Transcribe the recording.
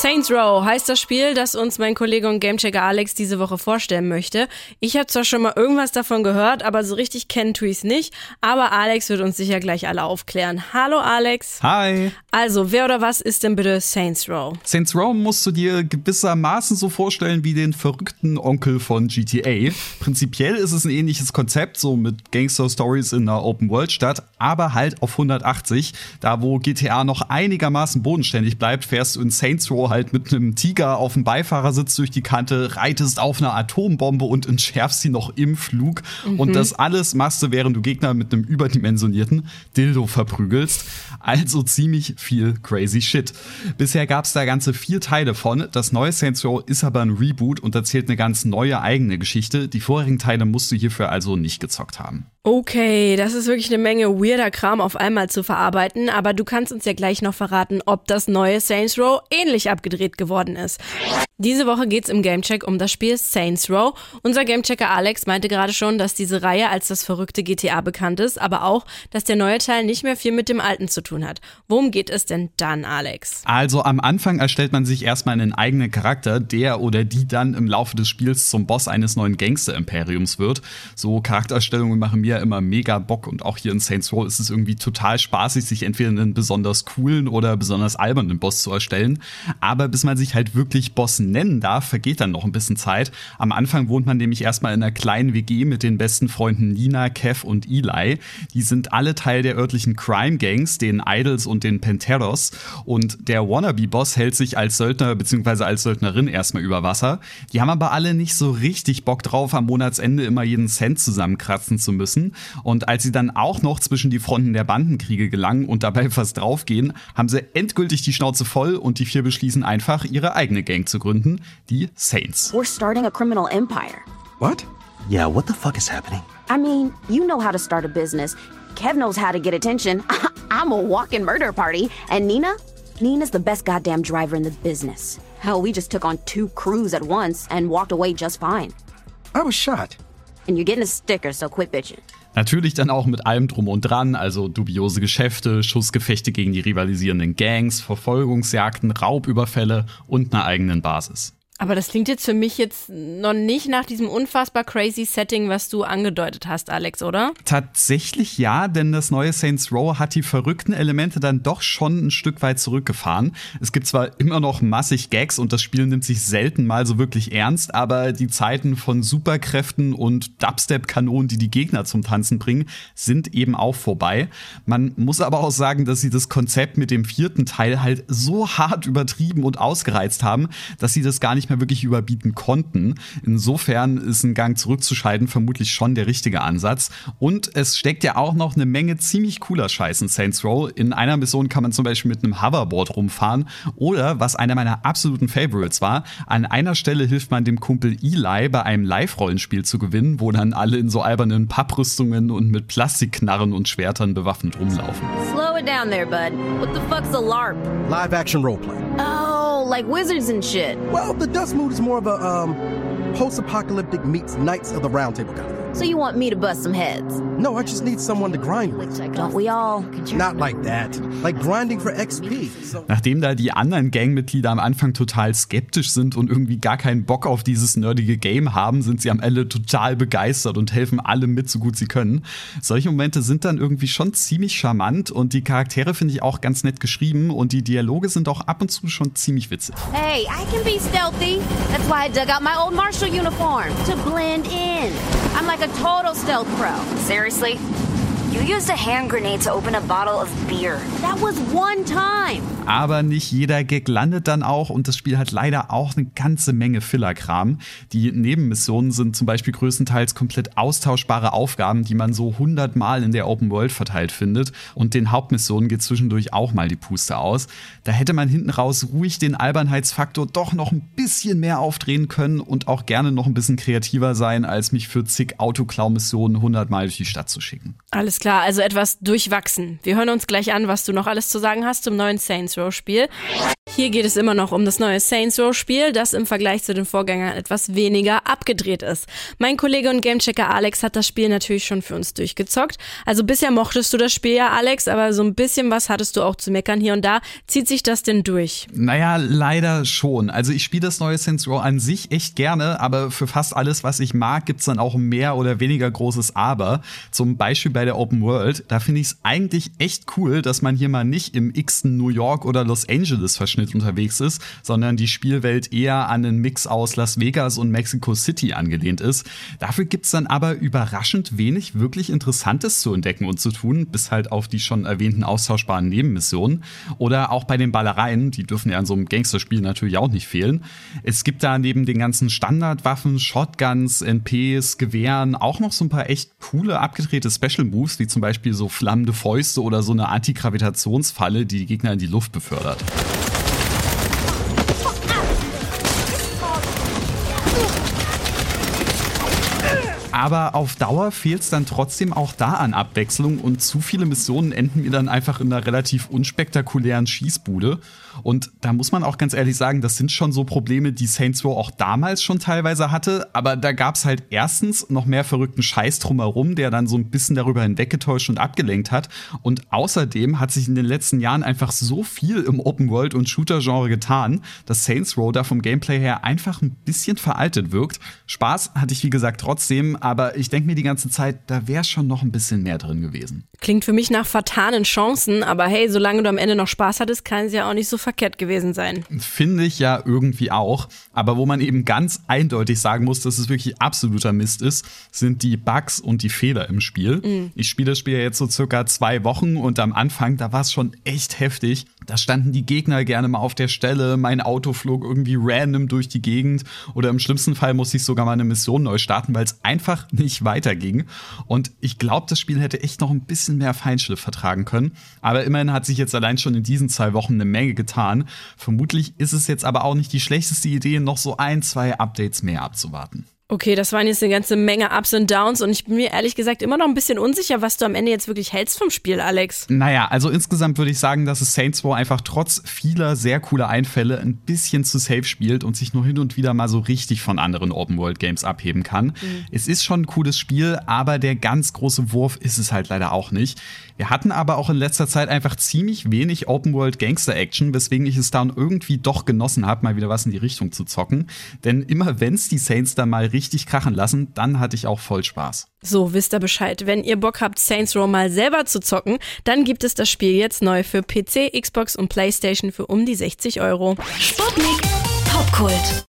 Saints Row heißt das Spiel, das uns mein Kollege und Gamechecker Alex diese Woche vorstellen möchte. Ich habe zwar schon mal irgendwas davon gehört, aber so richtig kennen tue ich es nicht. Aber Alex wird uns sicher gleich alle aufklären. Hallo Alex. Hi. Also, wer oder was ist denn bitte Saints Row? Saints Row musst du dir gewissermaßen so vorstellen wie den verrückten Onkel von GTA. Prinzipiell ist es ein ähnliches Konzept, so mit Gangster-Stories in einer Open-World-Stadt, aber halt auf 180. Da, wo GTA noch einigermaßen bodenständig bleibt, fährst du in Saints Row halt mit einem Tiger auf dem Beifahrersitz durch die Kante, reitest auf einer Atombombe und entschärfst sie noch im Flug. Mhm. Und das alles machst du, während du Gegner mit einem überdimensionierten Dildo verprügelst. Also ziemlich viel crazy shit. Bisher gab es da ganze vier Teile von. Das neue Saints Row ist aber ein Reboot und erzählt eine ganz neue eigene Geschichte. Die vorherigen Teile musst du hierfür also nicht gezockt haben. Okay, das ist wirklich eine Menge weirder Kram auf einmal zu verarbeiten, aber du kannst uns ja gleich noch verraten, ob das neue Saints Row ähnlich abgedreht geworden ist. Diese Woche geht's im Gamecheck um das Spiel Saints Row. Unser Gamechecker Alex meinte gerade schon, dass diese Reihe als das verrückte GTA bekannt ist, aber auch, dass der neue Teil nicht mehr viel mit dem alten zu tun hat. Worum geht es denn dann, Alex? Also am Anfang erstellt man sich erstmal einen eigenen Charakter, der oder die dann im Laufe des Spiels zum Boss eines neuen Gangster-Imperiums wird. So Charakterstellungen machen mir immer mega Bock und auch hier in Saints Row ist es irgendwie total spaßig, sich entweder einen besonders coolen oder besonders albernen Boss zu erstellen. Aber bis man sich halt wirklich Boss nennen darf, vergeht dann noch ein bisschen Zeit. Am Anfang wohnt man nämlich erstmal in einer kleinen WG mit den besten Freunden Nina, Kev und Eli. Die sind alle Teil der örtlichen Crime Gangs, den Idols und den Penteros. Und der Wannabe-Boss hält sich als Söldner bzw. als Söldnerin erstmal über Wasser. Die haben aber alle nicht so richtig Bock drauf, am Monatsende immer jeden Cent zusammenkratzen zu müssen. Und als sie dann auch noch zwischen die Fronten der Bandenkriege gelangen und dabei fast draufgehen, haben sie endgültig die Schnauze voll und die vier beschließen einfach, ihre eigene Gang zu gründen gründen, die Saints. We're starting a criminal empire. What? Yeah, what the fuck is happening? I mean, you know how to start a business. Kev knows how to get attention. I'm a walking murder party. And Nina? Nina's the best goddamn driver in the business. Hell, we just took on two crews at once and walked away just fine. I was shot. And you're getting a sticker, so quit bitching. Natürlich dann auch mit allem drum und dran, also dubiose Geschäfte, Schussgefechte gegen die rivalisierenden Gangs, Verfolgungsjagden, Raubüberfälle und einer eigenen Basis. Aber das klingt jetzt für mich jetzt noch nicht nach diesem unfassbar crazy Setting, was du angedeutet hast, Alex, oder? Tatsächlich ja, denn das neue Saints Row hat die verrückten Elemente dann doch schon ein Stück weit zurückgefahren. Es gibt zwar immer noch massig Gags und das Spiel nimmt sich selten mal so wirklich ernst, aber die Zeiten von Superkräften und Dubstep-Kanonen, die die Gegner zum Tanzen bringen, sind eben auch vorbei. Man muss aber auch sagen, dass sie das Konzept mit dem vierten Teil halt so hart übertrieben und ausgereizt haben, dass sie das gar nicht nicht mehr wirklich überbieten konnten. Insofern ist ein Gang zurückzuschalten vermutlich schon der richtige Ansatz. Und es steckt ja auch noch eine Menge ziemlich cooler Scheiß in Saints Row. In einer Mission kann man zum Beispiel mit einem Hoverboard rumfahren. Oder, was einer meiner absoluten Favorites war, an einer Stelle hilft man dem Kumpel Eli bei einem Live-Rollenspiel zu gewinnen, wo dann alle in so albernen Papprüstungen und mit Plastikknarren und Schwertern bewaffnet rumlaufen. Slow it down there, bud. What the fuck's a LARP? Live action roleplay. Oh, like wizards and shit. Well, the Dust Mood is more of a um, post-apocalyptic meets Knights of the Round Table kind of. So you want me to bust some heads? No, I just need someone to grind with. Don't we all? Not like that. Like grinding for XP. So Nachdem da die anderen Gangmitglieder am Anfang total skeptisch sind und irgendwie gar keinen Bock auf dieses nerdige Game haben, sind sie am Ende total begeistert und helfen allem mit, so gut sie können. Solche Momente sind dann irgendwie schon ziemlich charmant und die Charaktere finde ich auch ganz nett geschrieben und die Dialoge sind auch ab und zu schon ziemlich witzig. Hey, I can be stealthy. That's why I dug out my old martial uniform to blend in. I'm like a total stealth pro. Seriously? You used a hand grenade to open a bottle of beer. That was one time. Aber nicht jeder Gag landet dann auch und das Spiel hat leider auch eine ganze Menge Fillerkram. Die Nebenmissionen sind zum Beispiel größtenteils komplett austauschbare Aufgaben, die man so hundertmal in der Open World verteilt findet. Und den Hauptmissionen geht zwischendurch auch mal die Puste aus. Da hätte man hinten raus ruhig den Albernheitsfaktor doch noch ein bisschen mehr aufdrehen können und auch gerne noch ein bisschen kreativer sein, als mich für zig Autoklau-Missionen hundertmal durch die Stadt zu schicken. Alles klar, also etwas durchwachsen. Wir hören uns gleich an, was du noch alles zu sagen hast zum neuen Saints Row Spiel. Hier geht es immer noch um das neue Saints Row Spiel, das im Vergleich zu den Vorgängern etwas weniger abgedreht ist. Mein Kollege und Gamechecker Alex hat das Spiel natürlich schon für uns durchgezockt. Also bisher mochtest du das Spiel ja, Alex, aber so ein bisschen was hattest du auch zu meckern hier und da. Zieht sich das denn durch? Naja, leider schon. Also ich spiele das neue Saints Row an sich echt gerne, aber für fast alles, was ich mag, gibt's dann auch mehr oder weniger großes Aber. Zum Beispiel bei der Open World. Da finde ich es eigentlich echt cool, dass man hier mal nicht im x-ten New York oder Los Angeles verschnitten Welt unterwegs ist, sondern die Spielwelt eher an einen Mix aus Las Vegas und Mexico City angelehnt ist. Dafür gibt's dann aber überraschend wenig wirklich Interessantes zu entdecken und zu tun, bis halt auf die schon erwähnten austauschbaren Nebenmissionen. Oder auch bei den Ballereien, die dürfen ja in so einem Gangsterspiel natürlich auch nicht fehlen. Es gibt da neben den ganzen Standardwaffen, Shotguns, NPs, Gewehren auch noch so ein paar echt coole abgedrehte Special Moves, wie zum Beispiel so flammende Fäuste oder so eine Antigravitationsfalle, die die Gegner in die Luft befördert. Aber auf Dauer fehlt es dann trotzdem auch da an Abwechslung und zu viele Missionen enden mir dann einfach in einer relativ unspektakulären Schießbude. Und da muss man auch ganz ehrlich sagen, das sind schon so Probleme, die Saints Row auch damals schon teilweise hatte. Aber da gab es halt erstens noch mehr verrückten Scheiß drumherum, der dann so ein bisschen darüber hinweggetäuscht und abgelenkt hat. Und außerdem hat sich in den letzten Jahren einfach so viel im Open World und Shooter-Genre getan, dass Saints Row da vom Gameplay her einfach ein bisschen veraltet wirkt. Spaß hatte ich wie gesagt trotzdem, aber ich denke mir die ganze Zeit, da wäre schon noch ein bisschen mehr drin gewesen. Klingt für mich nach vertanen Chancen, aber hey, solange du am Ende noch Spaß hattest, kann es ja auch nicht so verkehrt gewesen sein. Finde ich ja irgendwie auch. Aber wo man eben ganz eindeutig sagen muss, dass es wirklich absoluter Mist ist, sind die Bugs und die Fehler im Spiel. Mhm. Ich spiele das Spiel ja jetzt so circa zwei Wochen und am Anfang, da war es schon echt heftig. Da standen die Gegner gerne mal auf der Stelle, mein Auto flog irgendwie random durch die Gegend oder im schlimmsten Fall musste ich sogar mal eine Mission neu starten, weil es einfach nicht weiterging. Und ich glaube, das Spiel hätte echt noch ein bisschen mehr Feinschliff vertragen können. Aber immerhin hat sich jetzt allein schon in diesen zwei Wochen eine Menge getan. Vermutlich ist es jetzt aber auch nicht die schlechteste Idee, noch so ein, zwei Updates mehr abzuwarten. Okay, das waren jetzt eine ganze Menge Ups und Downs und ich bin mir ehrlich gesagt immer noch ein bisschen unsicher, was du am Ende jetzt wirklich hältst vom Spiel, Alex. Naja, also insgesamt würde ich sagen, dass es Saints Row einfach trotz vieler sehr cooler Einfälle ein bisschen zu safe spielt und sich nur hin und wieder mal so richtig von anderen Open-World-Games abheben kann. Mhm. Es ist schon ein cooles Spiel, aber der ganz große Wurf ist es halt leider auch nicht. Wir hatten aber auch in letzter Zeit einfach ziemlich wenig Open-World-Gangster-Action, weswegen ich es dann irgendwie doch genossen habe, mal wieder was in die Richtung zu zocken. Denn immer wenn es die Saints dann mal richtig krachen lassen, dann hatte ich auch voll Spaß. So, wisst ihr Bescheid. Wenn ihr Bock habt, Saints Row mal selber zu zocken, dann gibt es das Spiel jetzt neu für PC, Xbox und Playstation für um die 60 Euro. Sputnik Popkult.